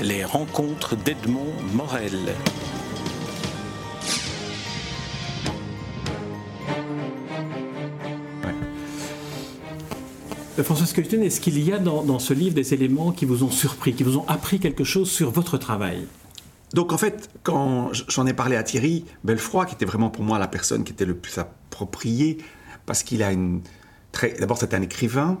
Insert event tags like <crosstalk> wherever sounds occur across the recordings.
Les rencontres d'Edmond Morel. Euh, François Skelton, est-ce qu'il y a dans, dans ce livre des éléments qui vous ont surpris, qui vous ont appris quelque chose sur votre travail? Donc en fait, quand j'en ai parlé à Thierry Belfroy, qui était vraiment pour moi la personne qui était le plus appropriée, parce qu'il a une très... D'abord, c'est un écrivain,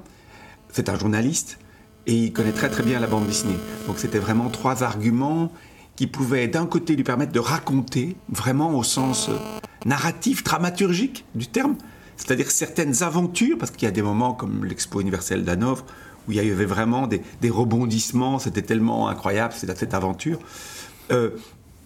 c'est un journaliste, et il connaît très très bien la bande dessinée. Donc c'était vraiment trois arguments qui pouvaient d'un côté lui permettre de raconter, vraiment au sens euh, narratif, dramaturgique du terme, c'est-à-dire certaines aventures, parce qu'il y a des moments comme l'Expo universelle d'Hanovre, où il y avait vraiment des, des rebondissements, c'était tellement incroyable, cette, cette aventure. Euh,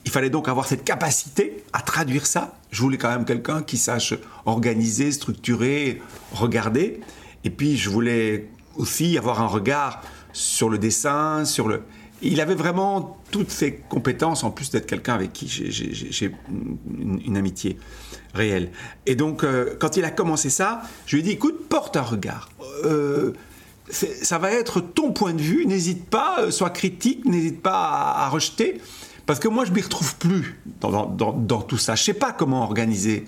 il fallait donc avoir cette capacité à traduire ça. Je voulais quand même quelqu'un qui sache organiser, structurer, regarder. Et puis je voulais aussi avoir un regard sur le dessin, sur le... Il avait vraiment toutes ces compétences, en plus d'être quelqu'un avec qui j'ai une, amitié réelle. Et donc, euh, quand il a commencé ça, je lui ai dit, écoute, porte un regard. Euh, ça va être ton point de vue, n'hésite pas, euh, sois critique, n'hésite pas à, rejeter, parce que moi, je m'y retrouve plus dans, dans, tout ça. Je sais pas comment organiser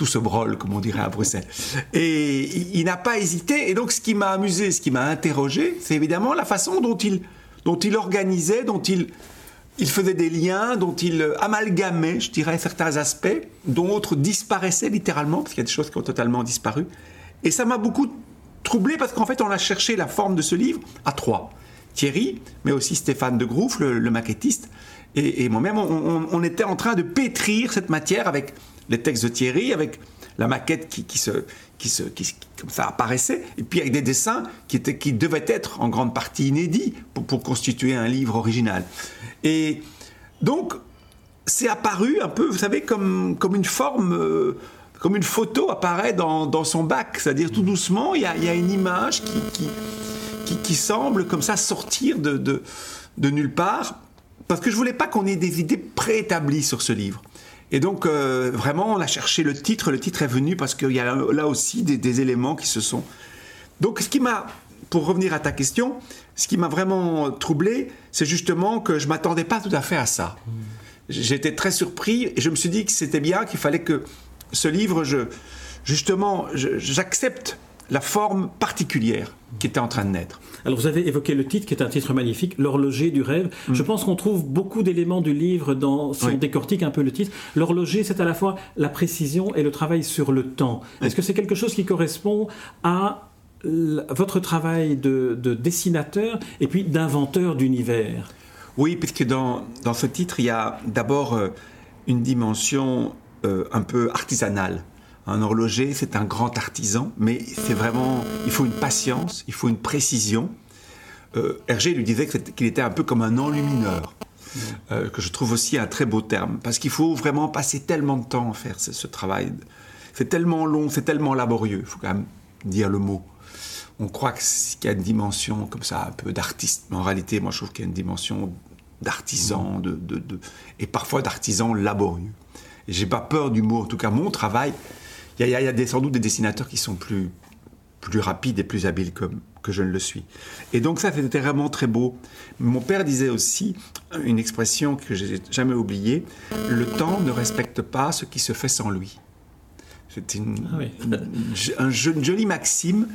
tout ce brol, comme on dirait à Bruxelles. Et il, n'a pas hésité. Et donc, ce qui m'a amusé, ce qui m'a interrogé, c'est évidemment la façon dont il, dont il organisait, dont il, il faisait des liens, dont il amalgamait, je dirais, certains aspects, d'autres disparaissaient littéralement, parce qu'il y a des choses qui ont totalement disparu. Et ça m'a beaucoup troublé, parce qu'en fait, on a cherché la forme de ce livre à trois. Thierry, mais aussi Stéphane de Grouf, le, maquettiste, et, moi-même, on, on, était en train de pétrir cette matière avec les textes de Thierry, avec la maquette qui, se, qui, se, qui, comme ça apparaissait, et puis avec des dessins qui, étaient, qui devaient être en grande partie inédits pour, pour constituer un livre original. Et donc, c'est apparu un peu, vous savez, comme, comme une forme, euh, comme une photo apparaît dans, dans son bac, c'est-à-dire tout doucement, il y a, y a une image qui, qui, semble comme ça sortir de, de, de nulle part, parce que je voulais pas qu'on ait des idées préétablies sur ce livre. Et donc, euh, vraiment, on a cherché le titre. Le titre est venu parce qu'il y a là aussi des, des, éléments qui se sont. Donc, ce qui m'a, pour revenir à ta question, ce qui m'a vraiment troublé, c'est justement que je ne m'attendais pas tout à fait à ça. Mmh. J'étais très surpris et je me suis dit que c'était bien, qu'il fallait que ce livre, je, justement, j'accepte la forme particulière qui était en train de naître. Alors vous avez évoqué le titre qui est un titre magnifique, L'horloger du rêve. Mmh. Je pense qu'on trouve beaucoup d'éléments du livre dans, si oui. on décortique un peu le titre. L'horloger, c'est à la fois la précision et le travail sur le temps. Est-ce que c'est quelque chose qui correspond à votre travail de, de dessinateur et puis d'inventeur d'univers? Oui, puisque dans, dans ce titre, il y a d'abord euh, une dimension euh, un peu artisanale. Un horloger, c'est un grand artisan, mais c'est vraiment, il faut une patience, il faut une précision. Euh, Hergé lui disait qu'il qu était un peu comme un enlumineur, euh, que je trouve aussi un très beau terme, parce qu'il faut vraiment passer tellement de temps à faire ce, travail. C'est tellement long, c'est tellement laborieux, il faut quand même dire le mot. On croit qu'il y a une dimension comme ça, un peu d'artiste, mais en réalité, moi je trouve qu'il y a une dimension d'artisan, de, et parfois d'artisan laborieux. Et j'ai pas peur du mot, en tout cas mon travail, il y a, y a des, sans doute des dessinateurs qui sont plus, plus rapides et plus habiles que, que je ne le suis. Et donc ça, c'était vraiment très beau. Mon père disait aussi une expression que j'ai jamais oubliée, le temps ne respecte pas ce qui se fait sans lui. C'est une, ah oui. une, une, jolie maxime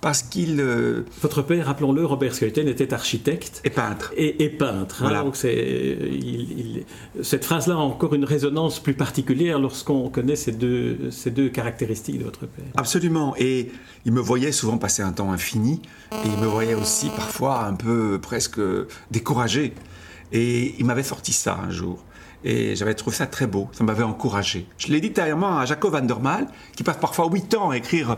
parce qu'il. Euh... Votre père, rappelons-le, Robert Skelton était architecte et peintre. Et, et peintre. Voilà. Hein, donc il, il, cette phrase-là a encore une résonance plus particulière lorsqu'on connaît ces deux, ces deux caractéristiques de votre père. Absolument. Et il me voyait souvent passer un temps infini, et il me voyait aussi parfois un peu presque découragé. Et il m'avait sorti ça un jour. Et j'avais trouvé ça très beau, ça m'avait encouragé. Je l'ai dit dernièrement à Jacob van der Maal, qui passe parfois 8 ans à écrire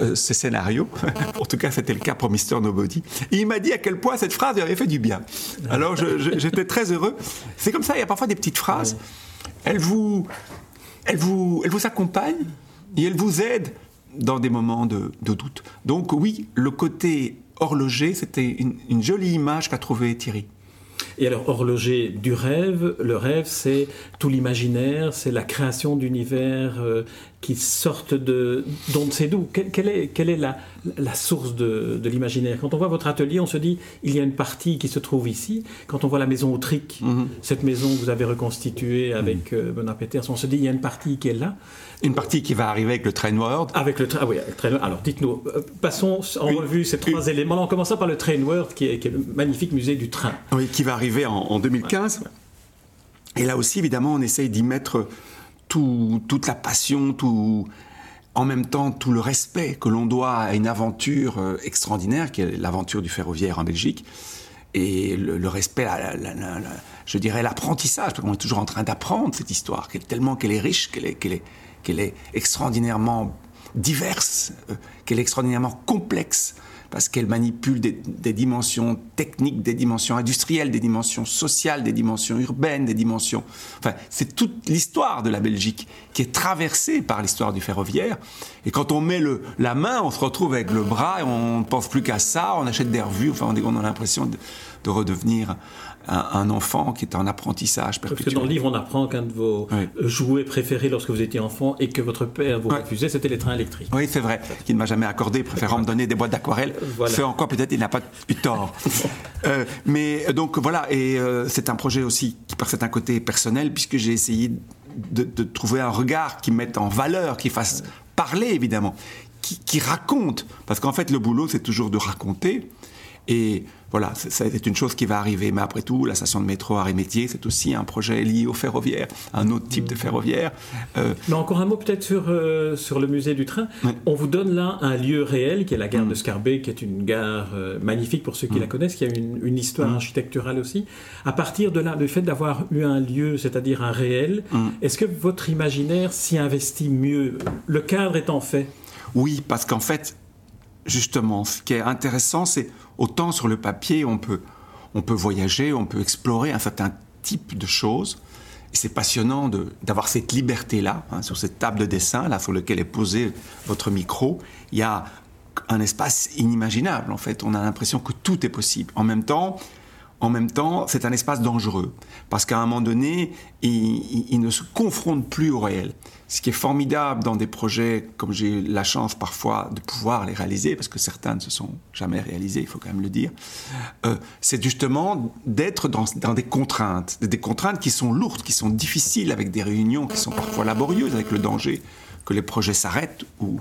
euh, ses scénarios. <laughs> en tout cas, c'était le cas pour Mr. Nobody. Et il m'a dit à quel point cette phrase lui avait fait du bien. Alors j'étais très heureux. C'est comme ça, il y a parfois des petites phrases. Elles vous, elles vous, elles vous accompagnent et elles vous aident dans des moments de, de doute. Donc oui, le côté horloger, c'était une, une jolie image qu'a trouvé Thierry. Et alors, horloger du rêve, le rêve, c'est tout l'imaginaire, c'est la création d'univers euh, qui sortent de d'on ne sait d'où. Quelle, est, quelle est la, la source de, de l'imaginaire? Quand on voit votre atelier, on se dit il y a une partie qui se trouve ici. Quand on voit la maison Autric, Mhm. cette maison que vous avez reconstituée avec euh, Bernard Peters, on se dit il y a une partie qui est là. Une partie qui va arriver avec le Train World. Avec le train, ah oui, avec le train. Alors, dites-nous, euh, passons en Une- revue ces trois éléments. En commençant par le Train World, qui est, qui est le magnifique musée du train. Oui, qui va arriver en, en 2015. Et là aussi, évidemment, on essaye d'y mettre tout- toute la passion, tout, en même temps tout le respect que l'on doit à une aventure euh, extraordinaire, qui est l'aventure du ferroviaire en Belgique. Et le, respect, je dirais l'apprentissage, parce qu'on est toujours en train d'apprendre cette histoire, tellement qu'elle est riche, qu'elle est, qu'elle est, qu'elle est extraordinairement diverse, euh, qu'elle est extraordinairement complexe, parce qu'elle manipule des, dimensions techniques, des dimensions industrielles, des dimensions sociales, des dimensions urbaines, des dimensions... Enfin, c'est toute l'histoire de la Belgique qui est traversée par l'histoire du ferroviaire. Et quand on met le, la main, on se retrouve avec le bras et on ne pense plus qu'à ça, on achète des revues, enfin, on, a l'impression de redevenir un, un enfant qui est en apprentissage Parce que perpétuel. dans le livre, on apprend qu'un de vos Oui. jouets préférés lorsque vous étiez enfant et que votre père vous refusait, c'était les trains électriques. Oui, c'est vrai, qu'il ne m'a jamais accordé, préférant me donner des boîtes d'aquarelle. Voilà. Ce encore, peut-être, il n'a pas eu tort. <laughs> Euh, mais donc voilà, et euh, c'est un projet aussi qui, par côtés, est personnel, puisque j'ai essayé de, de trouver un regard qui mette en valeur, qui fasse parler, évidemment, qui, qui raconte. Parce qu'en fait, le boulot, c'est toujours de raconter. Et voilà, c'est- une chose qui va arriver. Mais après tout, la station de métro Arrêt-Métier, c'est aussi un projet lié au ferroviaire, un autre type de ferroviaire. Euh, Mais encore un mot peut-être sur, euh, sur le musée du train. Oui. On vous donne là un lieu réel qui est la gare de Scarbeck, qui est une gare euh, magnifique pour ceux qui la connaissent, qui a une, une histoire architecturale aussi. À partir de là, le fait d'avoir eu un lieu, c'est-à-dire un réel, est-ce que votre imaginaire s'y investit mieux Le cadre étant fait? Oui, parce qu'en fait, justement, ce qui est intéressant, c'est autant sur le papier, on peut, on peut voyager, on peut explorer un certain type de choses. Et c'est passionnant d'avoir cette liberté-là, hein, sur cette table de dessin, là, sur laquelle est posé votre micro. Il y a un espace inimaginable, en fait. On a l'impression que tout est possible. En même temps, en même temps, c'est un espace dangereux, parce qu'à un moment donné, il, il- il ne se confronte plus au réel. Ce qui est formidable dans des projets comme j'ai la chance parfois de pouvoir les réaliser, parce que certains ne se sont jamais réalisés, il faut quand même le dire, euh, c'est justement d'être dans, des contraintes, des contraintes qui sont lourdes, qui sont difficiles, avec des réunions qui sont parfois laborieuses, avec le danger que les projets s'arrêtent ou,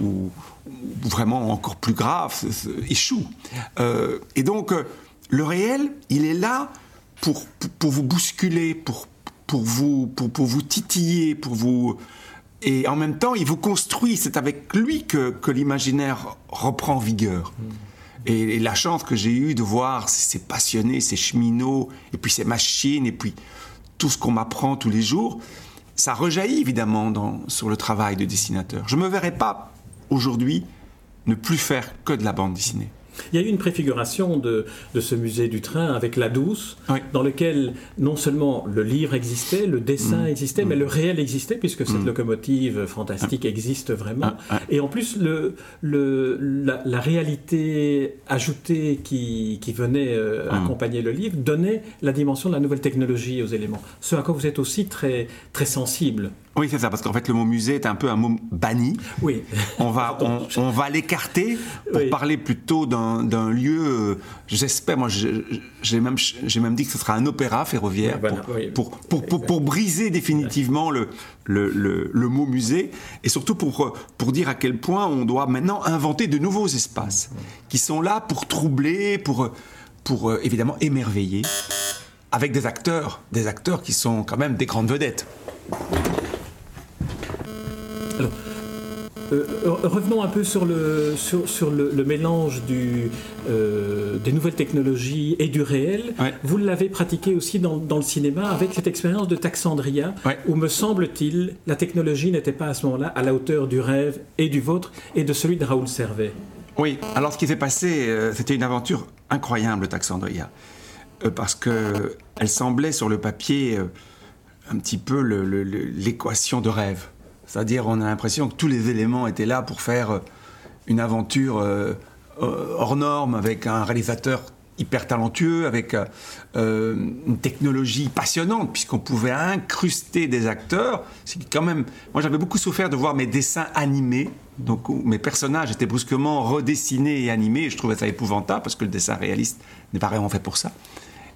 ou, vraiment encore plus grave, se- échouent. Euh, et donc, euh, le réel, il est là pour, vous bousculer, pour, pour, vous, pour, pour vous titiller, pour vous... Et en même temps, il vous construit. C'est avec lui que, que l'imaginaire reprend vigueur. Et, et la chance que j'ai eue de voir ces, ces passionnés, ces cheminots, et puis ces machines, et puis tout ce qu'on m'apprend tous les jours, ça rejaillit évidemment dans, sur le travail de dessinateur. Je ne me verrais pas aujourd'hui ne plus faire que de la bande dessinée. Il y a eu une préfiguration de, de ce musée du train avec La Douce, Oui. dans lequel non seulement le livre existait, le dessin existait, mais le réel existait, puisque cette locomotive fantastique existe vraiment. Ah, ah. Et en plus, le, le, la, la réalité ajoutée qui, qui venait euh, accompagner le livre donnait la dimension de la nouvelle technologie aux éléments. Ce à quoi vous êtes aussi très, très sensible. Oui, c'est ça, parce qu'en fait, le mot musée est un peu un mot banni. Oui. On va, on, <laughs> on va l'écarter pour Oui. parler plutôt d'un lieu, euh, j'espère, moi j'ai même, même dit que ce sera un opéra ferroviaire oui. pour, pour, pour- pour briser définitivement le, le, le- le mot musée et surtout pour, pour dire à quel point on doit maintenant inventer de nouveaux espaces qui sont là pour troubler, pour, pour euh, évidemment émerveiller, avec des acteurs, des acteurs qui sont quand même des grandes vedettes. Alors, euh, revenons un peu sur le, sur, sur le, le mélange du, euh, des nouvelles technologies et du réel. Ouais. Vous l'avez pratiqué aussi dans, dans le cinéma avec cette expérience de Taxandria, Ouais. où me semble-t-il, la technologie n'était pas à ce moment-là à la hauteur du rêve et du vôtre et de celui de Raoul Servet. Oui, alors ce qui s'est passé, euh, c'était une aventure incroyable, Taxandria, parce que elle semblait sur le papier un petit peu l'équation de rêve. C'est-à-dire, on a l'impression que tous les éléments étaient là pour faire euh, une aventure euh, euh, hors norme avec un réalisateur hyper talentueux, avec une technologie passionnante, puisqu'on pouvait incruster des acteurs. C'est quand même. Moi, j'avais beaucoup souffert de voir mes dessins animés. Donc, mes personnages étaient brusquement redessinés et animés. Et je trouvais ça épouvantable parce que le dessin réaliste n'est pas vraiment fait pour ça.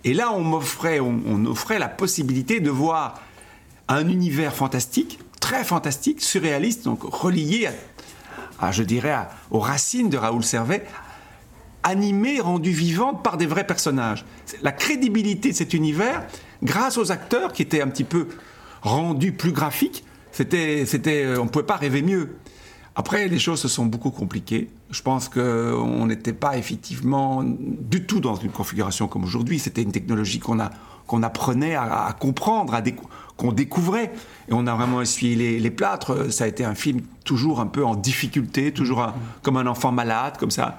Et là, on m'offrait, on, offrait la possibilité de voir un univers fantastique, très fantastique, surréaliste, donc relié à, je dirais, aux racines de Raoul Servet, animé, rendu vivant par des vrais personnages. La crédibilité de cet univers, grâce aux acteurs qui étaient un petit peu rendus plus graphiques, c'était, c'était, euh, on ne pouvait pas rêver mieux. Après, les choses se sont beaucoup compliquées. Je pense qu'on n'était pas effectivement du tout dans une configuration comme aujourd'hui. C'était une technologie qu'on a qu'on apprenait à, comprendre, à qu'on découvrait. Et on a vraiment essuyé les, plâtres. Ça a été un film toujours un peu en difficulté, toujours comme un enfant malade, comme ça,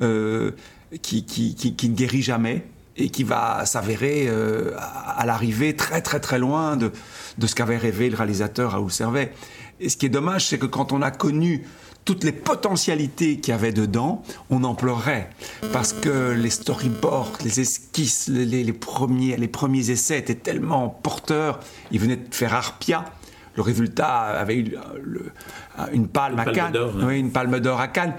euh, qui, ne guérit jamais et qui va s'avérer euh, à, l'arrivée très très très loin de, de ce qu'avait rêvé le réalisateur Raoul Servet. Et ce qui est dommage, c'est que quand on a connu toutes les potentialités qu'il y avait dedans, on en pleurait. Parce que les storyboards, les esquisses, les, premiers, les premiers essais étaient tellement porteurs. Ils venaient de faire Arpia. Le résultat avait eu une palme à Cannes. Oui, une palme d'or à Cannes.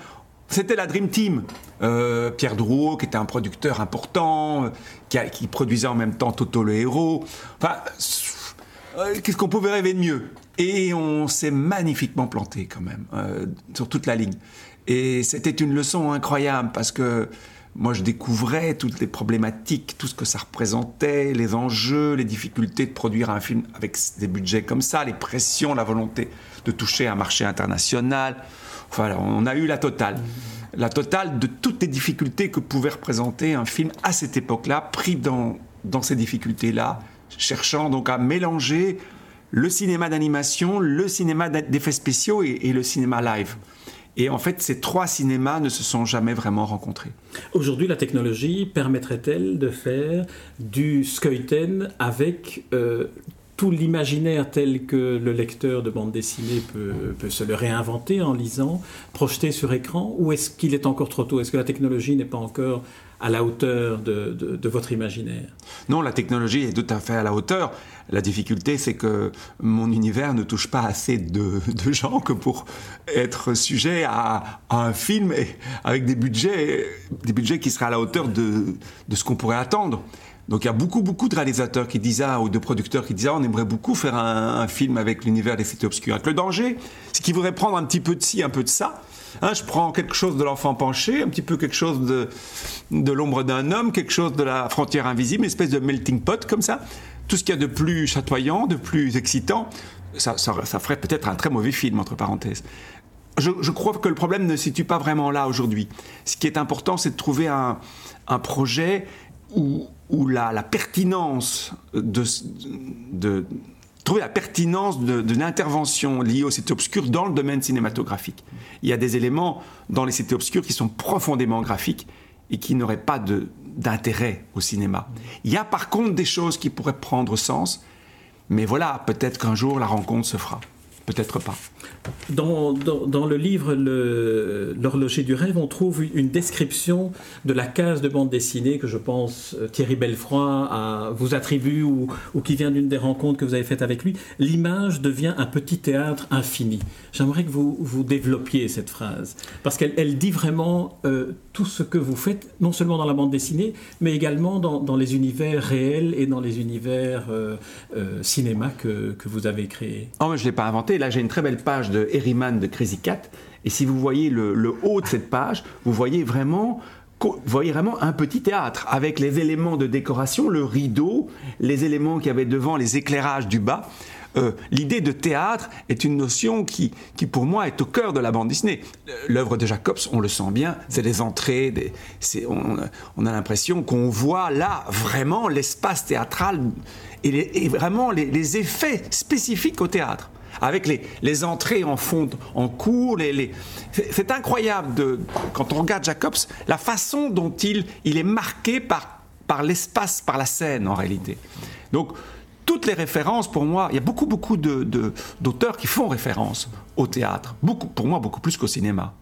C'était la Dream Team. Euh, Pierre Drouot, qui était un producteur important, qui, qui, produisait en même temps Toto le héros. Enfin, euh, qu'est-ce qu'on pouvait rêver de mieux? Et on s'est magnifiquement planté quand même, euh, sur toute la ligne. Et c'était une leçon incroyable parce que moi je découvrais toutes les problématiques, tout ce que ça représentait, les enjeux, les difficultés de produire un film avec des budgets comme ça, les pressions, la volonté de toucher un marché international. Enfin, on a eu la totale. La totale de toutes les difficultés que pouvait représenter un film à cette époque-là, pris dans, dans ces difficultés-là, cherchant donc à mélanger le cinéma d'animation, le cinéma d'effets spéciaux et, le cinéma live. Et en fait, ces trois cinémas ne se sont jamais vraiment rencontrés. Aujourd'hui, la technologie permettrait-elle de faire du Skeuten avec euh, tout l'imaginaire tel que le lecteur de bande dessinée peut, peut, se le réinventer en lisant, projeter sur écran Ou est-ce qu'il est encore trop tôt? Est-ce que la technologie n'est pas encore à la hauteur de, de, votre imaginaire? Non, la technologie est tout à fait à la hauteur. La difficulté, c'est que mon univers ne touche pas assez de, de gens que pour être sujet à, à, un film avec des budgets, des budgets qui seraient à la hauteur de, de ce qu'on pourrait attendre. Donc il y a beaucoup, beaucoup de réalisateurs qui disent ça, ou de producteurs qui disent ça, on aimerait beaucoup faire un, film avec l'univers des cités obscures. le danger, c'est qu'ils voudraient prendre un petit peu de ci, un peu de ça, Hein, je prends quelque chose de l'enfant penché, un petit peu quelque chose de, de l'ombre d'un homme, quelque chose de la frontière invisible, une espèce de melting pot comme ça. Tout ce qu'il y a de plus chatoyant, de plus excitant, ça, ça, ferait peut-être un très mauvais film, entre parenthèses. Je, je, crois que le problème ne se situe pas vraiment là aujourd'hui. Ce qui est important, c'est de trouver un, un projet où, où la, pertinence de, de, trouver la pertinence d'une intervention liée aux cités obscures dans le domaine cinématographique. Il y a des éléments dans les cités obscures qui sont profondément graphiques et qui n'auraient pas d'intérêt au cinéma. Il y a par contre des choses qui pourraient prendre sens, mais voilà, peut-être qu'un jour la rencontre se fera. Peut-être pas. Dans, le livre L'horloger du rêve, on trouve une description de la case de bande dessinée que je pense euh, Thierry Belfroy vous attribue ou, qui vient d'une des rencontres que vous avez faites avec lui. L'image devient un petit théâtre infini. J'aimerais que vous, vous développiez cette phrase parce qu'elle elle dit vraiment euh, tout ce que vous faites, non seulement dans la bande dessinée, mais également dans, les univers réels et dans les univers euh, cinéma que, que, vous avez créés. Oh, je ne l'ai pas inventé. Là, j'ai une très belle page de Herriman de Crazy Cat. Et si vous voyez le, haut de cette page, vous voyez vraiment voyez vraiment un petit théâtre avec les éléments de décoration, le rideau, les éléments qui avaient devant, les éclairages du bas. Euh, l'idée de théâtre est une notion qui, qui, pour moi, est au cœur de la bande Disney. L'œuvre de Jacobs, on le sent bien, c'est des entrées, des, on, on, a l'impression qu'on voit là vraiment l'espace théâtral et, vraiment les, effets spécifiques au théâtre avec les, les entrées en fond, en cours. Les. C'est incroyable de, quand on regarde Jacobs, la façon dont il, il est marqué par, par l'espace, par la scène en réalité. Donc, toutes les références, pour moi, il y a beaucoup, beaucoup d'auteurs de, qui font référence au théâtre. Beaucoup, pour moi, beaucoup plus qu'au cinéma.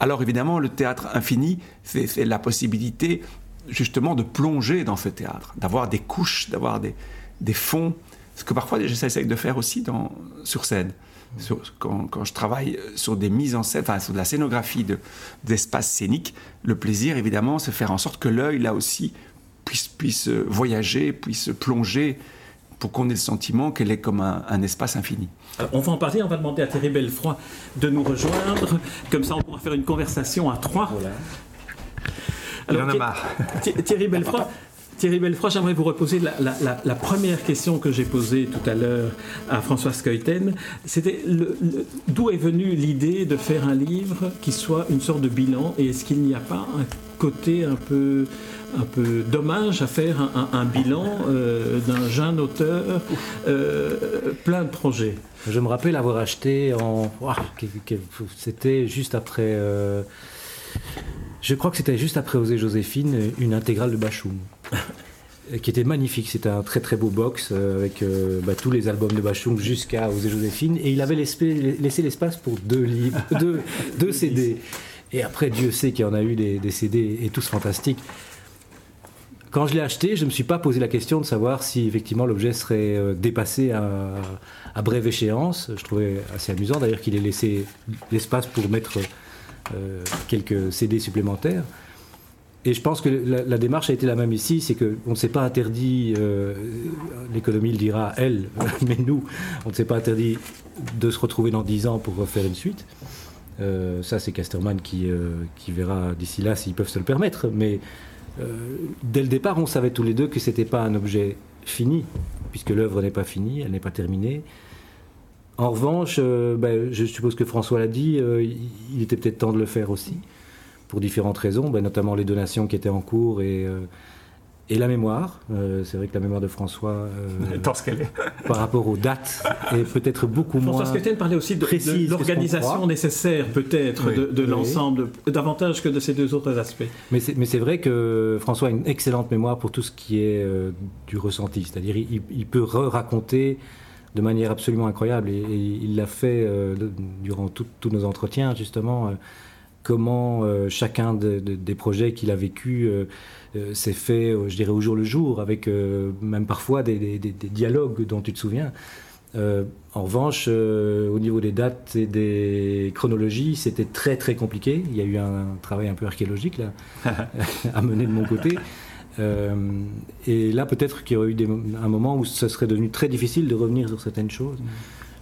Alors évidemment, le théâtre infini, c'est la possibilité justement de plonger dans ce théâtre, d'avoir des couches, d'avoir des, des fonds, ce que parfois j'essaie de faire aussi dans, sur scène. quand, quand, je travaille sur des mises en scène, enfin sur de la scénographie d'espace scénique, le plaisir évidemment c'est faire en sorte que l'œil là aussi puisse, puisse voyager, puisse plonger pour qu'on ait le sentiment qu'elle est comme un, espace infini. on va en parler, on va demander à Thierry Bellefroy de nous rejoindre, comme ça on pourra faire une conversation à trois. Voilà. Alors, Il en a marre. Thierry Bellefroy, <laughs> Thierry Belfroy, j'aimerais vous reposer la, première question que j'ai posée tout à l'heure à François Skeuten. C'était d'où est venue l'idée de faire un livre qui soit une sorte de bilan? Et est-ce qu'il n'y a pas un côté un peu, dommage à faire un, bilan euh, d'un jeune auteur euh, plein de projets? Je me rappelle avoir acheté en... C'était juste après... Euh, je crois que c'était juste après Osée Joséphine, une intégrale de Bachoum. <laughs> qui était magnifique. C'était un très très beau box euh, avec euh, bah, tous les albums de Bachoum jusqu'à Osée Joséphine. Et il avait laissé l'espace pour deux livres, <laughs> deux, CD. Et après, Dieu sait qu'il y en a eu des, CD et tous fantastiques. Quand je l'ai acheté, je ne me suis pas posé la question de savoir si effectivement l'objet serait euh, dépassé à, à, brève échéance. Je trouvais assez amusant d'ailleurs qu'il ait laissé l'espace pour mettre quelques CD supplémentaires. Et je pense que la, démarche a été la même ici, c'est qu'on ne s'est pas interdit, euh, l'économie le dira elle, <laughs> mais nous, on ne s'est pas interdit de se retrouver dans 10 ans pour refaire une suite. Euh, ça, c'est Casterman qui, qui verra d'ici là s'ils peuvent se le permettre. Mais dès le départ, on savait tous les deux que ce n'était pas un objet fini, puisque l'œuvre n'est pas finie, elle n'est pas terminée. En revanche, euh, ben, je suppose que François l'a dit, euh, il était peut-être temps de le faire aussi, pour différentes raisons, ben, notamment les donations qui étaient en cours et, euh, et la mémoire. c'est vrai que la mémoire de François, qu'elle est. par rapport aux dates, est peut-être beaucoup moins. François Sketten parlait aussi de, l'organisation nécessaire, peut-être, de, l'ensemble, davantage que de ces deux autres aspects. Mais c'est vrai que François a une excellente mémoire pour tout ce qui est du ressenti, c'est-à-dire il, il, peut raconter de manière absolument incroyable. Et, il l'a fait euh, durant tous nos entretiens, justement, euh, comment euh, chacun des projets qu'il a vécu s'est fait, je dirais, au jour le jour, avec même parfois des, dialogues dont tu te souviens. en revanche, au niveau des dates et des chronologies, c'était très très compliqué. Il y a eu un, travail un peu archéologique là, <laughs> <laughs> à mener de mon côté. Euh, et là, peut-être qu'il y aurait eu un moment où ce serait devenu très difficile de revenir sur certaines choses.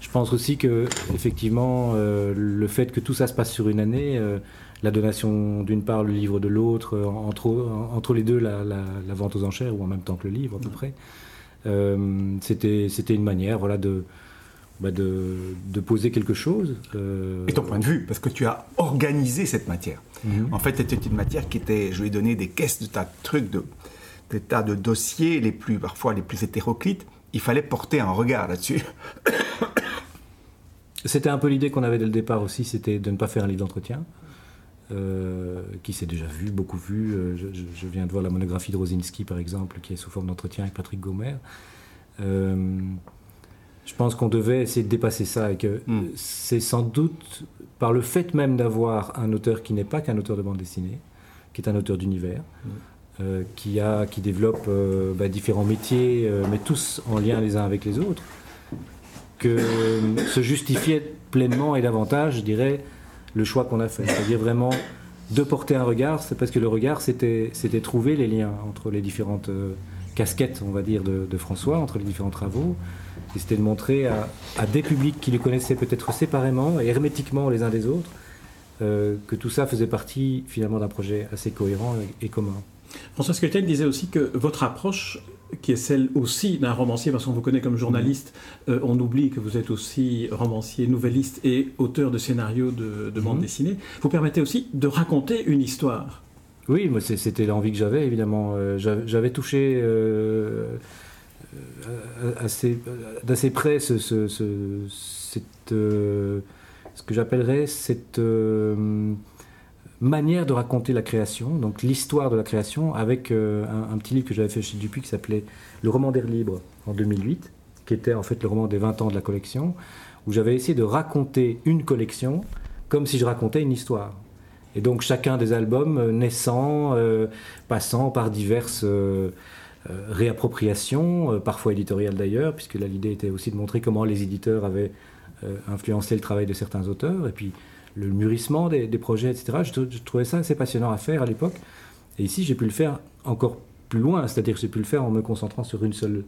Je pense aussi que, effectivement, euh, le fait que tout ça se passe sur une année, euh, la donation d'une part, le livre de l'autre, entre, entre les deux, la, vente aux enchères, ou en même temps que le livre, à peu près, c'était une manière voilà, de, bah de, de, poser quelque chose. Et ton point de vue, parce que tu as organisé cette matière. Mhm. En fait, c'était une matière qui était, je lui ai donné des caisses de tas de trucs, de, des tas de dossiers, les plus, parfois les plus hétéroclites. Il fallait porter un regard là-dessus. <coughs> C'était un peu l'idée qu'on avait dès le départ aussi, c'était de ne pas faire un livre d'entretien, euh, qui s'est déjà vu, beaucoup vu. Euh, je, viens de voir la monographie de Rosinski, par exemple, qui est sous forme d'entretien avec Patrick Gomer. Euh, je pense qu'on devait essayer de dépasser ça et que hmm. c'est sans doute par le fait même d'avoir un auteur qui n'est pas qu'un auteur de bande dessinée, qui est un auteur d'univers, hmm. Euh, qui, a, qui développe euh, bah, différents métiers, euh, mais tous en lien les uns avec les autres, que se justifiait pleinement et davantage, je dirais, le choix qu'on a fait. C'est-à-dire vraiment de porter un regard, c'est parce que le regard, c'était trouver les liens entre les différentes casquettes, on va dire, de, François, entre les différents travaux c'était de montrer à, des publics qui les connaissaient peut-être séparément et hermétiquement les uns des autres, que tout ça faisait partie finalement d'un projet assez cohérent et, commun. François Skelten disait aussi que votre approche, qui est celle aussi d'un romancier, parce qu'on vous connaît comme journaliste, euh, on oublie que vous êtes aussi romancier, nouvelliste et auteur de scénarios de, de bande mhm. dessinée, vous permettez aussi de raconter une histoire. Oui, moi c'était l'envie que j'avais évidemment. Euh, j'avais touché euh, assez, d'assez près ce, ce, cette, euh, ce que j'appellerais cette euh, manière de raconter la création, donc l'histoire de la création, avec un, petit livre que j'avais fait chez Dupuis qui s'appelait Le roman d'air libre en 2008, qui était en fait le roman des 20 ans de la collection, où j'avais essayé de raconter une collection comme si je racontais une histoire. Et donc chacun des albums naissant, passant par diverses réappropriations, parfois éditoriales d'ailleurs, puisque l'idée était aussi de montrer comment les éditeurs avaient influencé le travail de certains auteurs, et puis le mûrissement des, projets, etc. Je, trouvais ça assez passionnant à faire à l'époque. Et ici, j'ai pu le faire encore plus loin, c'est-à-dire que j'ai pu le faire en me concentrant sur une seule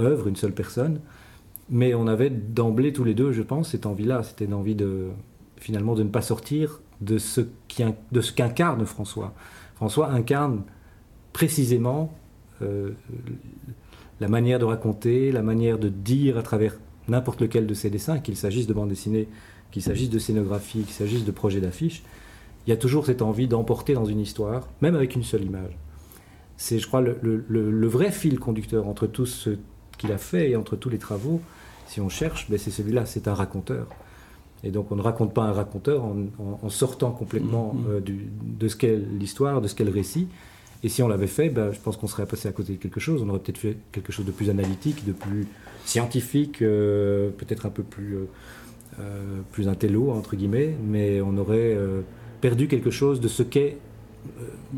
œuvre, une seule personne. Mais on avait d'emblée tous les deux, je pense, cette envie-là. C'était une envie de, finalement, de ne pas sortir de ce qu'incarne François. François incarne précisément euh, la manière de raconter, la manière de dire à travers n'importe lequel de ses dessins, qu'il s'agisse de bande dessinée, qu'il s'agisse de scénographie, qu'il s'agisse de projets d'affiches, il y a toujours cette envie d'emporter dans une histoire, même avec une seule image. C'est, je crois, le, vrai fil conducteur entre tout ce qu'il a fait et entre tous les travaux, si on cherche, ben c'est celui-là, c'est un raconteur. Et donc on ne raconte pas un raconteur en, sortant complètement mm-hmm. euh, de ce qu'est l'histoire, de ce qu'est le récit. Et si on l'avait fait, ben, je pense qu'on serait passé à côté de quelque chose. On aurait peut-être fait quelque chose de plus analytique, de plus scientifique, euh, peut-être un peu plus, euh, plus intello, entre guillemets, mais on aurait perdu quelque chose de ce qu'est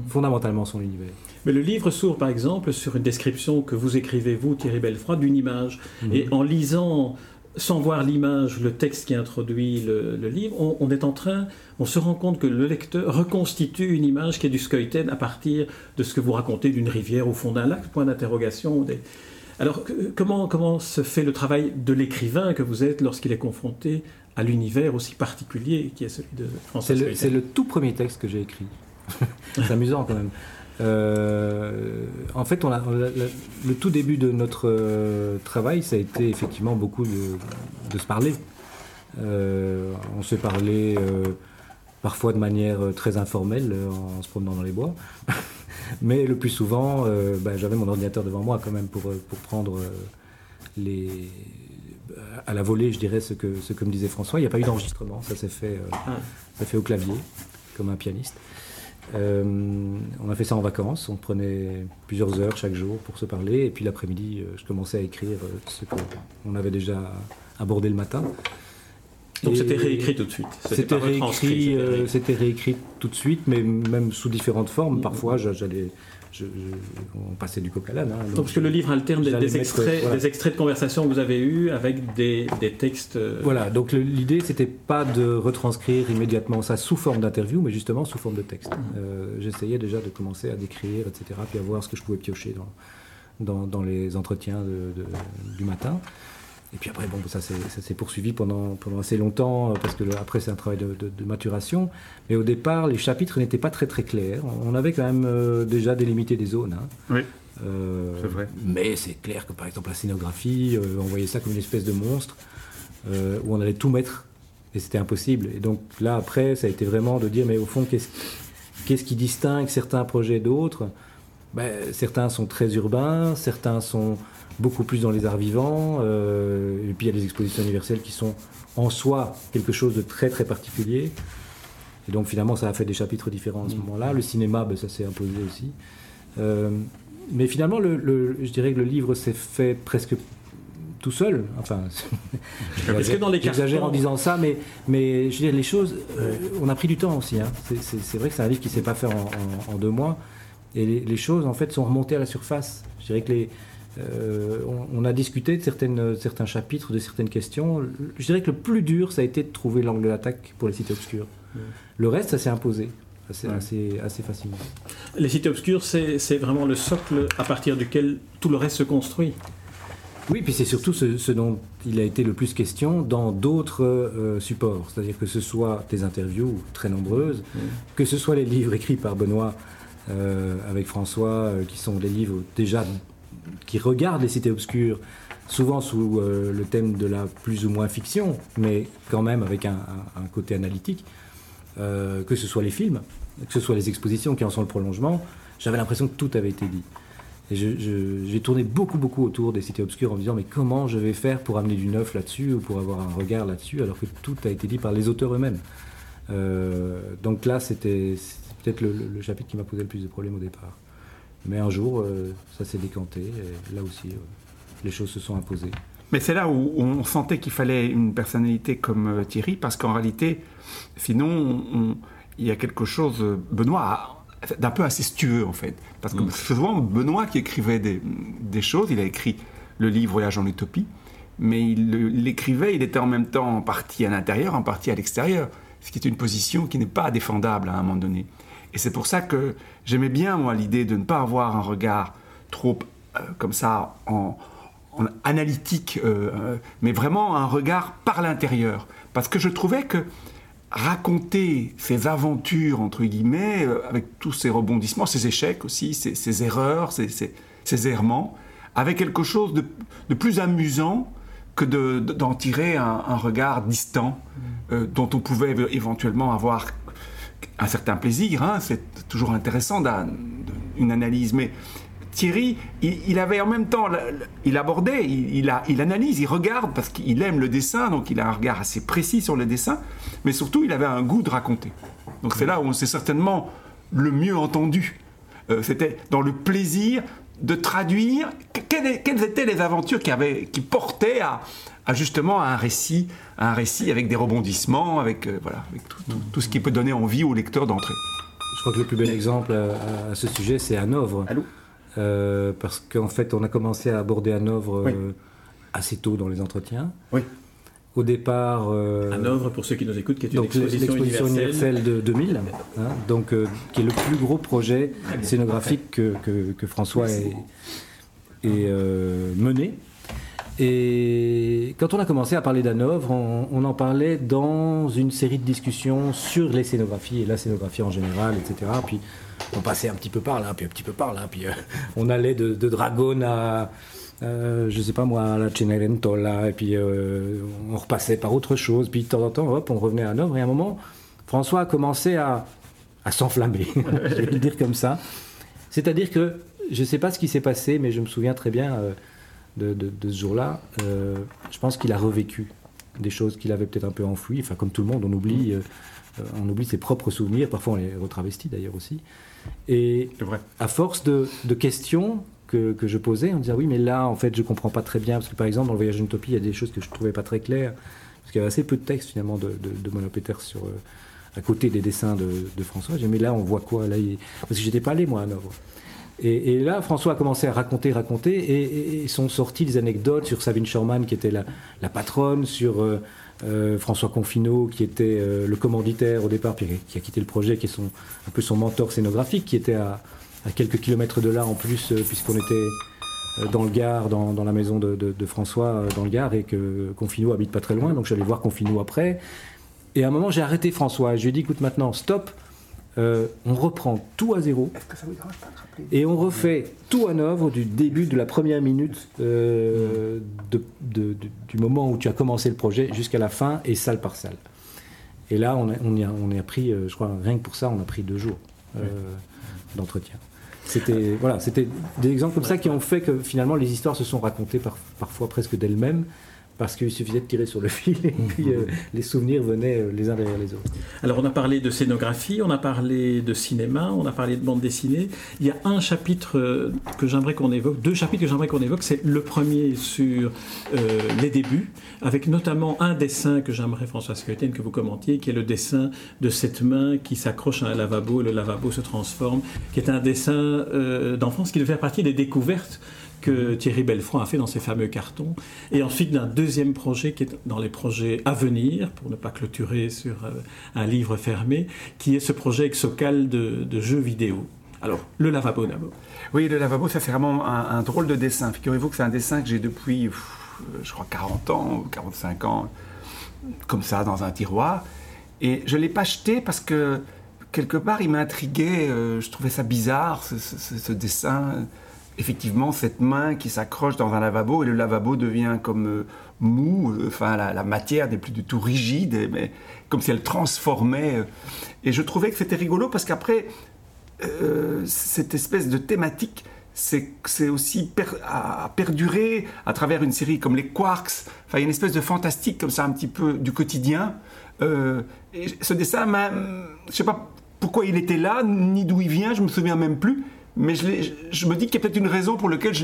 fondamentalement son univers. Mais le livre s'ouvre par exemple sur une description que vous écrivez, vous, Thierry Belfroid, d'une image. Mhm. Et en lisant, sans voir l'image, le texte qui introduit le, livre, on, est en train, on se rend compte que le lecteur reconstitue une image qui est du Skeuten à partir de ce que vous racontez d'une rivière au fond d'un lac, point d'interrogation. Alors, comment, comment se fait le travail de l'écrivain que vous êtes lorsqu'il est confronté à l'univers aussi particulier qui est celui de François C'est le, tout premier texte que j'ai écrit. <laughs> C'est amusant quand même. Euh, en fait, on a, le tout début de notre euh, travail, ça a été effectivement beaucoup de, se parler. Euh, on s'est parlé parfois de manière très informelle en se promenant dans les bois. <laughs> Mais le plus souvent, bah, j'avais mon ordinateur devant moi quand même pour, pour prendre les, à la volée, je dirais, ce que, ce que me disait François. Il n'y a pas eu d'enregistrement, ça s'est fait, ah. ça fait au clavier, comme un pianiste. Euh, on a fait ça en vacances, on prenait plusieurs heures chaque jour pour se parler, et puis l'après-midi, euh, je commençais à écrire euh, ce qu'on avait déjà abordé le matin. Donc c'était réécrit tout de suite C'était réécrit, c'était réécrit tout de suite, mais même sous différentes formes. Parfois, j'allais on passait du coq à l'âne. Hein, donc, parce que le livre alterne des, extraits, des extraits de conversation que vous avez eus avec des, textes. Euh, voilà, donc l'idée, c'était pas de retranscrire immédiatement ça sous forme d'interview, mais justement sous forme de texte. Mmh. Euh, j'essayais déjà de commencer à décrire, etc., puis à voir ce que je pouvais piocher dans, dans, les entretiens du matin. Et puis après, bon, ça s'est poursuivi pendant, pendant assez longtemps, euh, parce que après, c'est un travail de, maturation. Mais au départ, les chapitres n'étaient pas très très clairs. On avait quand même euh, déjà délimité des zones. Hein. Oui. Euh, c'est vrai. Mais c'est clair que par exemple, la scénographie, on voyait ça comme une espèce de monstre, où on allait tout mettre, et c'était impossible. Et donc là, après, ça a été vraiment de dire, mais au fond, qu'est-ce qu'est-ce qui distingue certains projets d'autres? Ben, Certains sont très urbains, certains sont beaucoup plus dans les arts vivants. Euh, et puis il y a les expositions universelles qui sont en soi quelque chose de très très particulier. Et donc finalement ça a fait des chapitres différents à ce mm. moment-là. Le cinéma, ben, ça s'est imposé aussi. Euh, mais finalement, le, je dirais que le livre s'est fait presque tout seul. Enfin, <laughs> j'exagère en disant ça, mais, mais je veux dire, les choses, euh, on a pris du temps aussi. Hein. C'est vrai que c'est un livre qui ne s'est pas fait en, deux mois. Et les, les, choses, en fait, sont remontées à la surface. Je dirais que les, euh, on, a discuté de certaines, certains chapitres, de certaines questions. Je dirais que le plus dur, ça a été de trouver l'angle d'attaque pour les cités obscures. Le reste, ça s'est imposé assez, assez, facilement. Les cités obscures, c'est vraiment le socle à partir duquel tout le reste se construit. Oui, puis c'est surtout ce, dont il a été le plus question dans d'autres euh, supports. C'est-à-dire que ce soit des interviews très nombreuses, que ce soit les livres écrits par Benoît euh, avec François, qui sont des livres déjà qui regardent les cités obscures, souvent sous euh, le thème de la plus ou moins fiction, mais quand même avec un, côté analytique, euh, que ce soit les films, que ce soit les expositions qui en sont le prolongement, j'avais l'impression que tout avait été dit. Et j'ai tourné beaucoup, beaucoup autour des cités obscures en me disant mais comment je vais faire pour amener du neuf là-dessus ou pour avoir un regard là-dessus alors que tout a été dit par les auteurs eux-mêmes. Euh, donc là, c'était peut-être le chapitre qui m'a posé le plus de problèmes au départ. Mais un jour, euh, ça s'est décanté. Et là aussi, euh, les choses se sont imposées. Mais c'est là où on sentait qu'il fallait une personnalité comme euh, Thierry, parce qu'en réalité, sinon, il y a quelque chose, Benoît, d'un peu incestueux en fait. Parce que c'est souvent Benoît qui écrivait des, des, choses. Il a écrit le livre Voyage en utopie, mais il l'écrivait, il était en même temps en partie à l'intérieur, en partie à l'extérieur, ce qui est une position qui n'est pas défendable à un moment donné. Et c'est pour ça que j'aimais bien, moi, l'idée de ne pas avoir un regard trop euh, comme ça en, analytique, euh, euh, mais vraiment un regard par l'intérieur. Parce que je trouvais que raconter ses aventures, entre guillemets, avec tous ses rebondissements, ses échecs aussi, ses, erreurs, ses, errements, avait quelque chose de, plus amusant que d'en tirer un, regard distant, dont on pouvait éventuellement avoir un certain plaisir. Hein, c'est toujours intéressant d'une analyse, mais Thierry, il, avait en même temps, il abordait, il, il analyse, il regarde parce qu'il aime le dessin, donc il a un regard assez précis sur le dessin, mais surtout il avait un goût de raconter. Donc c'est là où on s'est certainement le mieux entendu. Euh, c'était dans le plaisir de traduire quelles, étaient les aventures qui, avaient, qui portaient à, justement un récit, un récit avec des rebondissements, avec, euh, voilà, avec tout, ce qui peut donner envie au lecteur d'entrer. Je crois que le plus bel exemple à, ce sujet, c'est Hanovre. Allô euh, parce qu'en fait, on a commencé à aborder Hanovre euh, assez tôt dans les entretiens. Oui. Au départ. Euh, Hanovre, pour ceux qui nous écoutent, qui est une exposition, universelle. de 2000, hein, donc, qui est le plus gros projet scénographique que, que, François ait, mené. Et quand on a commencé à parler d'Hanovre, on, on, en parlait dans une série de discussions sur les scénographies et la scénographie en général, etc. Puis on passait un petit peu par là, puis un petit peu par là, puis euh, <laughs> on allait de, de Dragon à, euh, je sais pas moi, à la Cenerentola, et puis euh, on repassait par autre chose, puis de temps en temps, hop, on revenait à Hanovre, et à un moment, François a commencé à, à s'enflammer, <laughs> je vais le dire comme ça. C'est-à-dire que, je sais pas ce qui s'est passé, mais je me souviens très bien de, de, ce jour-là, je pense qu'il a revécu des choses qu'il avait peut-être un peu enfouies, enfin comme tout le monde, on oublie on oublie ses propres souvenirs, parfois on les retravestit d'ailleurs aussi. Et à force de, questions que, je posais, on disait oui, mais là, en fait, je comprends pas très bien, parce que par exemple, dans le voyage d'Utopie, il y a des choses que je trouvais pas très claires, parce qu'il y avait assez peu de texte finalement de, de, Peters sur, euh, à côté des dessins de, François. J'ai mais là, on voit quoi? Là Parce que j'étais pas allé moi à. Et, là, François a commencé à raconter, raconter, et, sont sorties des anecdotes sur Sabine Schorman, qui était la, patronne, sur euh, euh, François Confineau, qui était le commanditaire au départ, puis qui a quitté le projet, qui est son, un peu son mentor scénographique, qui était à, quelques kilomètres de là en plus, euh, puisqu'on était dans le Gard, dans, la maison de, François dans le Gard, et que Confineau habite pas très loin, donc j'allais voir Confineau après. Et à un moment, j'ai arrêté François, et je lui ai dit, écoute, maintenant, stop, on reprend tout à zéro. Et on refait tout à neuf du début de la première minute euh, du moment où tu as commencé le projet jusqu'à la fin et salle par salle. Et là, on, a, on, a, on a pris, euh, je crois, rien que pour ça, on a pris deux jours euh, d'entretien. C'était voilà, c'était des exemples comme ça qui ont fait que finalement les histoires se sont racontées parfois presque d'elles-mêmes parce qu'il suffisait de tirer sur le <laughs> fil et puis euh, les souvenirs venaient euh, les uns derrière les autres. Alors on a parlé de scénographie, on a parlé de cinéma, on a parlé de bande dessinée. Il y a un chapitre euh, que j'aimerais qu'on évoque, deux chapitres que j'aimerais qu'on évoque. C'est le premier sur les débuts, avec notamment un dessin que j'aimerais François Skeuten que vous commentiez, qui est le dessin de cette main qui s'accroche à un lavabo et le lavabo se transforme, qui est un dessin d'enfance qui devait faire partie des découvertes que Thierry Belfranc a fait dans ses fameux cartons, et ensuite d'un deuxième projet qui est dans les projets à venir, pour ne pas clôturer sur euh, un livre fermé, qui est ce projet exocal de, de jeux vidéo. Alors, le lavabo d'abord. Oui, le lavabo, ça c'est vraiment un, drôle de dessin. Figurez-vous que c'est un dessin que j'ai depuis, je crois, 40 ans, 45 ans, comme ça, dans un tiroir. Et je ne l'ai pas acheté parce que, quelque part, il m'intriguait, euh, je trouvais ça bizarre, ce dessin effectivement cette main qui s'accroche dans un lavabo et le lavabo devient comme euh, mou, euh, la, matière n'est plus du tout rigide, mais comme si elle transformait. Euh. et je trouvais que c'était rigolo parce qu'après, cette espèce de thématique, c'est aussi à, perdurer à travers une série comme les Quarks. Enfin, il y a une espèce de fantastique comme ça, un petit peu du quotidien. ce dessin, je ne sais pas pourquoi il était là, ni d'où il vient, je me souviens même plus mais je, je, me dis qu'il y a peut-être une raison pour laquelle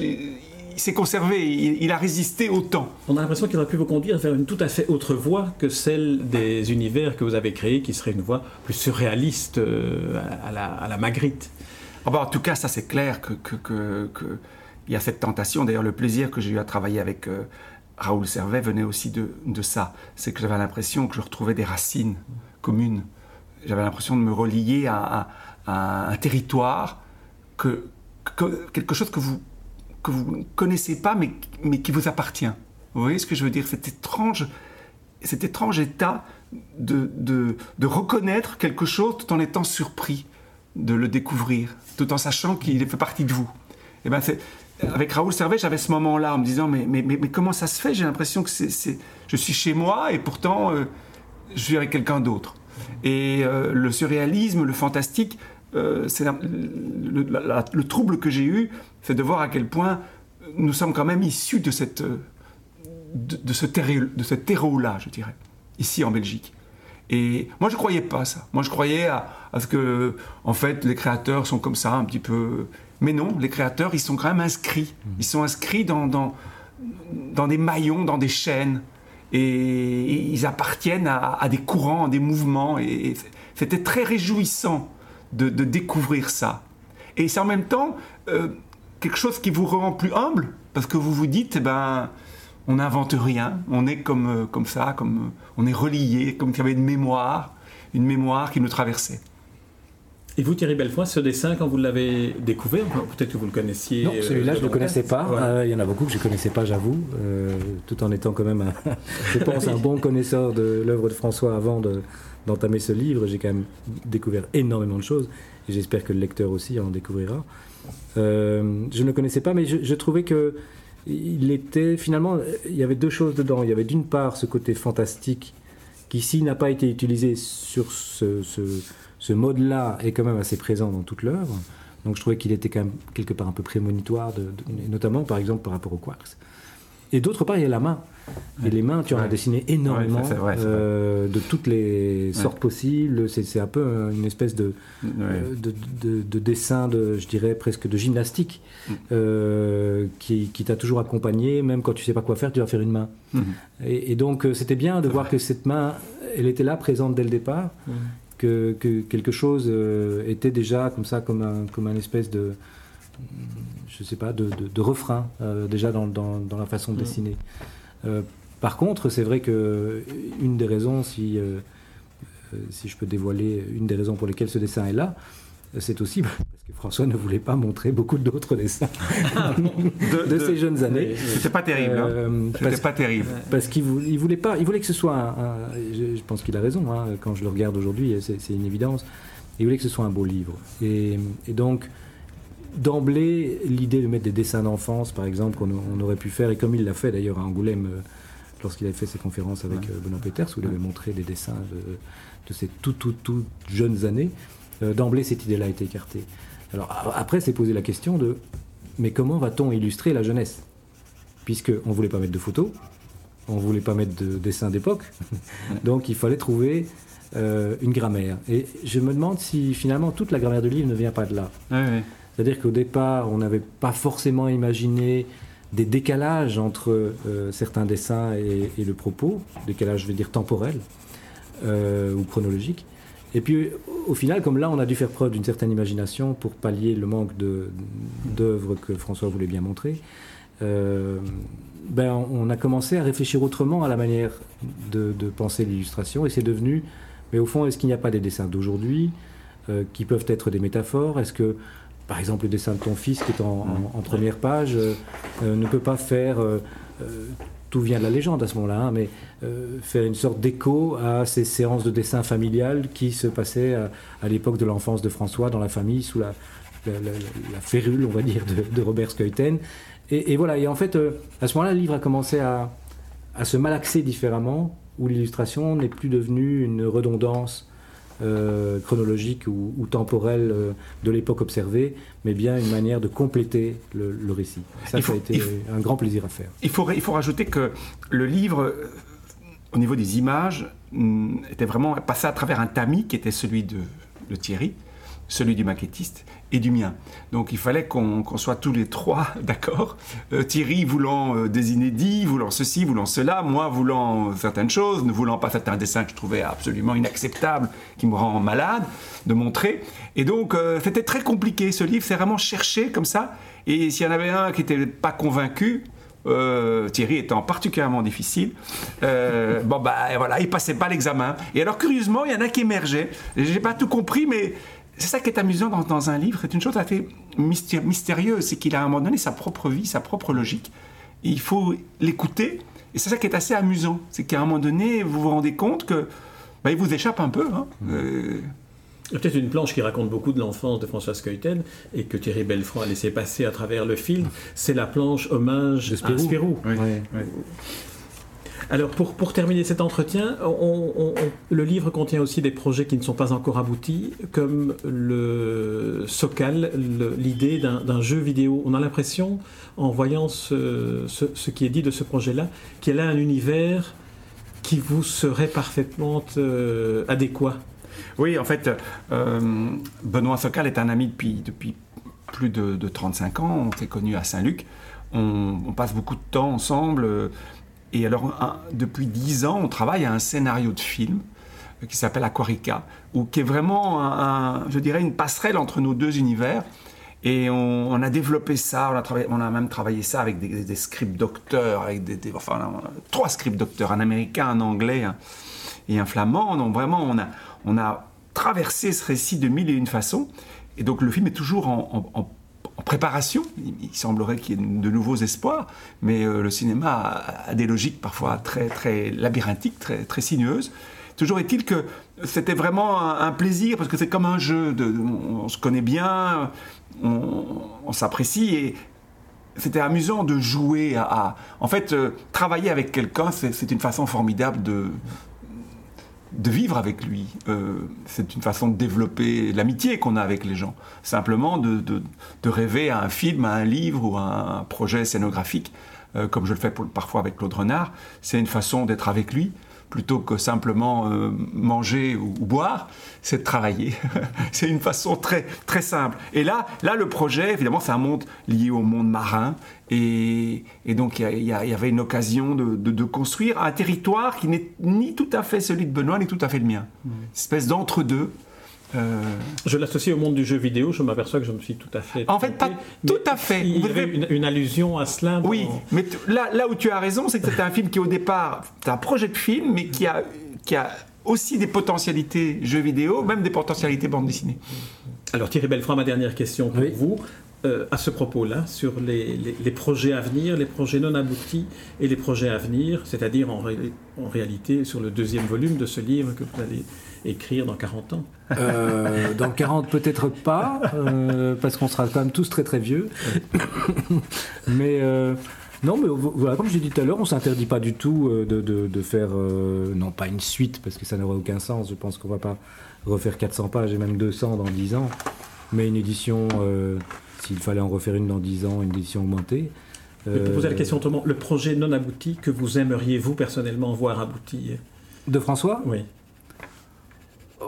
s'est conservé, il, a résisté au temps. On a l'impression qu'il aurait pu vous conduire vers une tout à fait autre voie que celle des univers que vous avez créés, qui serait une voie plus surréaliste euh, à, la, à, la, Magritte. Ah bah, en tout cas, ça c'est clair que, que, que, y a cette tentation. D'ailleurs, le plaisir que j'ai eu à travailler avec euh, Raoul Servet venait aussi de, de ça. C'est que j'avais l'impression que je retrouvais des racines communes. J'avais l'impression de me relier à, à un territoire que, quelque chose que vous que vous ne connaissez pas, mais, mais qui vous appartient. Vous voyez ce que je veux dire? Cet étrange, cet étrange état de, de, de, reconnaître quelque chose tout en étant surpris de le découvrir, tout en sachant qu'il fait partie de vous. Et eh ben avec Raoul Servet, j'avais ce moment-là en me disant mais, mais, mais, comment ça se fait? J'ai l'impression que c'est, je suis chez moi et pourtant euh, je suis avec quelqu'un d'autre. Et euh, le surréalisme, le fantastique, euh, c'est le, trouble que j'ai eu, c'est de voir à quel point nous sommes quand même issus de, cette, de, de ce terreau-là, je dirais, ici en Belgique. Et moi, je ne croyais pas ça. Moi, je croyais à, ce que, en fait, les créateurs sont comme ça, un petit peu. Mais non, les créateurs, ils sont quand même inscrits. Ils sont inscrits dans, dans, dans des maillons, dans des chaînes. Et, ils appartiennent à, des courants, à des mouvements. et c'était très réjouissant de, découvrir ça. Et c'est en même temps euh, quelque chose qui vous rend plus humble, parce que vous vous dites, eh ben, on n'invente rien, on est comme, euh, comme ça, comme, euh, on est relié, comme s'il y avait une mémoire, une mémoire qui nous traversait. Et vous, Thierry Belfoy, ce dessin, quand vous l'avez découvert, peut-être que vous le connaissiez Non, celui-là, je ne le connaissais pas. il y en a beaucoup que je ne connaissais pas, j'avoue, tout en étant quand même, <laughs> je pense, un bon connaisseur de l'œuvre de François avant de, d'entamer ce livre, j'ai quand même découvert énormément de choses, et j'espère que le lecteur aussi en découvrira. Euh, je ne le connaissais pas, mais je, trouvais que il était finalement, il y avait deux choses dedans. Il y avait d'une part ce côté fantastique qui, s'il n'a pas été utilisé sur ce, ce, mode-là, est quand même assez présent dans toute l'œuvre. Donc je trouvais qu'il était quand même quelque part un peu prémonitoire, notamment par exemple par rapport aux quarks. Et d'autre part, il y a la main. Et les mains, tu en as dessiné énormément euh, de toutes les sortes possibles. C'est un peu une espèce de, euh, de, dessin, de, je dirais presque de gymnastique, mm. euh, qui, t'a toujours accompagné. Même quand tu sais pas quoi faire, tu vas faire une main. Mm. Et, donc c'était bien de voir que cette main, elle était là, présente dès le départ. Mm. Que, quelque chose était déjà comme ça, comme un, comme un espèce de, je sais pas, de, refrain déjà dans, dans, la façon de dessiner. Euh, par contre, c'est vrai que une des raisons, si, euh, euh, si je peux dévoiler, une des raisons pour lesquelles ce dessin est là, c'est aussi <laughs> parce que François ne voulait pas montrer beaucoup d'autres dessins <laughs> <laughs> de, ses jeunes années. C'était pas terrible. Hein. C'était pas terrible. Parce qu'il voulait, il voulait pas, il voulait que ce soit. Un, je, pense qu'il a raison. Hein, quand je le regarde aujourd'hui, c'est une évidence. Il voulait que ce soit un beau livre. Et, donc, d'emblée, l'idée de mettre des dessins d'enfance, par exemple, qu'on on aurait pu faire, et comme il l'a fait d'ailleurs à Angoulême, euh, lorsqu'il avait fait ses conférences avec euh, Benoît Peters, où il avait montré des dessins de, de ses tout, tout, tout jeunes années, euh, d'emblée, cette idée-là a été écartée. Alors après, c'est posé la question de, mais comment va-t-on illustrer la jeunesse? Puisqu'on ne voulait pas mettre de photos, on ne voulait pas mettre de dessins d'époque, <laughs> donc il fallait trouver une grammaire. Et je me demande si finalement toute la grammaire du livre ne vient pas de là. C'est-à-dire qu'au départ, on n'avait pas forcément imaginé des décalages entre euh, certains dessins et, le propos, décalage, je vais dire, temporel euh, ou chronologique. Et puis, au final, comme là, on a dû faire preuve d'une certaine imagination pour pallier le manque d'œuvres que François voulait bien montrer, euh, ben, on a commencé à réfléchir autrement à la manière de, de penser l'illustration, et c'est devenu, mais au fond, est-ce qu'il n'y a pas des dessins d'aujourd'hui qui peuvent être des métaphores? Est-ce que par exemple, le dessin de ton fils qui est en, première page euh, euh, ne peut pas faire euh, tout vient de la légende à ce moment-là, hein, mais faire une sorte d'écho à ces séances de dessin familial qui se passaient à, l'époque de l'enfance de François dans la famille sous la, la, férule, on va dire, de, Robert Skeuten. Et, voilà, et en fait, à ce moment-là, le livre a commencé à, à se malaxer différemment, où l'illustration n'est plus devenue une redondance euh, chronologique ou, temporelle euh, de l'époque observée, mais bien une manière de compléter le, récit. Ça, ça a été un grand plaisir à faire. Il faut, il faut rajouter que le livre, euh, au niveau des images, mm, était vraiment passé à travers un tamis qui était celui de, de Thierry, celui du maquettiste, et du mien. Donc il fallait qu'on soit tous les trois <laughs> d'accord. Euh, Thierry voulant euh, des inédits, voulant ceci, voulant cela, moi voulant certaines choses, ne voulant pas certains dessins que je trouvais absolument inacceptables, qui me rend malade de montrer. Et donc euh, c'était très compliqué ce livre, c'est vraiment cherché comme ça. Et s'il y en avait un qui n'était pas convaincu, Thierry étant particulièrement difficile, <laughs> bon bah voilà, il passait pas l'examen. Et alors curieusement, il y en a qui émergeaient. J'ai pas tout compris, mais c'est ça qui est amusant dans, un livre, c'est une chose assez mystérieuse, c'est qu'il a à un moment donné sa propre vie, sa propre logique. Et il faut l'écouter. Et c'est ça qui est assez amusant, c'est qu'à un moment donné, vous vous rendez compte que bah, il vous échappe un peu. Hein. Mmh. Euh, il y a peut-être une planche qui raconte beaucoup de l'enfance de François Skeuten et que Thierry Belfranc a laissé passer à travers le film. C'est la planche hommage à Spirou. Oui, alors pour, pour terminer cet entretien, le livre contient aussi des projets qui ne sont pas encore aboutis, comme le Socal, l'idée d'un jeu vidéo. On a l'impression, en voyant ce, ce, qui est dit de ce projet-là, qu'il a un univers qui vous serait parfaitement euh, adéquat. Oui, en fait, euh, Benoît Socal est un ami depuis, depuis plus de, 35 ans. On s'est connus à Saint-Luc. On, on, passe beaucoup de temps ensemble. Et alors, depuis dix ans, on travaille à un scénario de film euh, qui s'appelle Aquarica, ou qui est vraiment, un, je dirais, une passerelle entre nos deux univers. Et on, a développé ça, on a, travaillé, on a, même travaillé ça avec des, script docteurs, avec des, enfin, trois script docteurs, un américain, un anglais et un flamand. Donc vraiment, on a, traversé ce récit de mille et une façons. Et donc le film est toujours en préparation. Il, semblerait qu'il y ait de nouveaux espoirs, mais euh, le cinéma a, des logiques parfois très, très labyrinthiques, très, très sinueuses. Toujours est-il que c'était vraiment un, plaisir, parce que c'est comme un jeu, de, on, se connaît bien, on, s'apprécie, et c'était amusant de jouer à... en fait, euh, travailler avec quelqu'un, c'est une façon formidable de, de vivre avec lui. Euh, c'est une façon de développer l'amitié qu'on a avec les gens. Simplement de, de, rêver à un film, à un livre ou à un projet scénographique, euh, comme je le fais parfois avec Claude Renard. C'est une façon d'être avec lui plutôt que simplement euh, manger ou, boire, c'est de travailler. <laughs> c'est une façon très, très simple. Et là, là, le projet, évidemment, c'est un monde lié au monde marin. Et, donc, il y, avait une occasion de, construire un territoire qui n'est ni tout à fait celui de Benoît, ni tout à fait le mien. Une espèce d'entre-deux. Euh, je l'associe au monde du jeu vidéo, je m'aperçois que je me suis tout à fait. En fait, pas tout à fait. Il y avait une, allusion à cela. Oui, mais là, là où tu as raison, c'est que c'était un film qui, au départ, c'est un projet de film, mais qui a, qui a aussi des potentialités jeux vidéo, même des potentialités bande dessinée. Alors, Thierry Belfranc, ma dernière question pour vous. Euh, à ce propos-là, sur les, les, projets à venir, les projets non aboutis et les projets à venir, c'est-à-dire en, en réalité sur le deuxième volume de ce livre que vous allez écrire dans 40 ans euh, Dans 40 peut-être pas, euh, parce qu'on sera quand même tous très très vieux. mais euh, non, mais voilà, comme j'ai dit tout à l'heure, on s'interdit pas du tout de, de, faire, non pas une suite, parce que ça n'aurait aucun sens. Je pense qu'on va pas refaire 400 pages et même 200 dans 10 ans, mais une édition, s'il fallait en refaire une dans 10 ans, une édition augmentée. Je peux poser la question autrement. Le projet non abouti que vous aimeriez, vous, personnellement, voir aboutir? De François? Oui.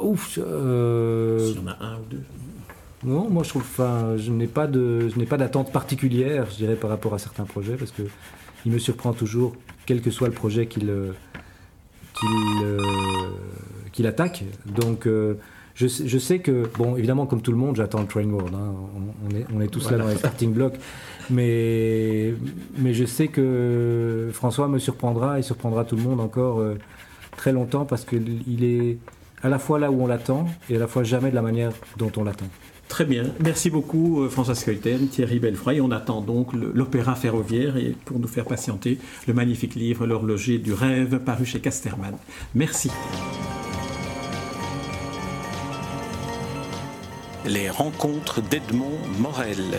Ouf. Euh... S'il y en a un ou deux. Non, moi je trouve, enfin, je n'ai pas de, je n'ai pas d'attente particulière, je dirais, par rapport à certains projets, parce que il me surprend toujours, quel que soit le projet qu'il, euh, qu'il, euh, qu'il attaque. Donc, je, je, sais que, bon, évidemment, comme tout le monde, j'attends le Train World. Hein. On, est, on est tous là dans les starting blocks, mais, mais je sais que François me surprendra et surprendra tout le monde encore très longtemps parce qu'il est à la fois là où on l'attend et à la fois jamais de la manière dont on l'attend. Très bien. Merci beaucoup euh, François Skeuten, Thierry Belfroy. On attend donc l'opéra ferroviaire et pour nous faire patienter, le magnifique livre L'horloger du rêve paru chez Casterman. Merci. Les rencontres d'Edmond Morel.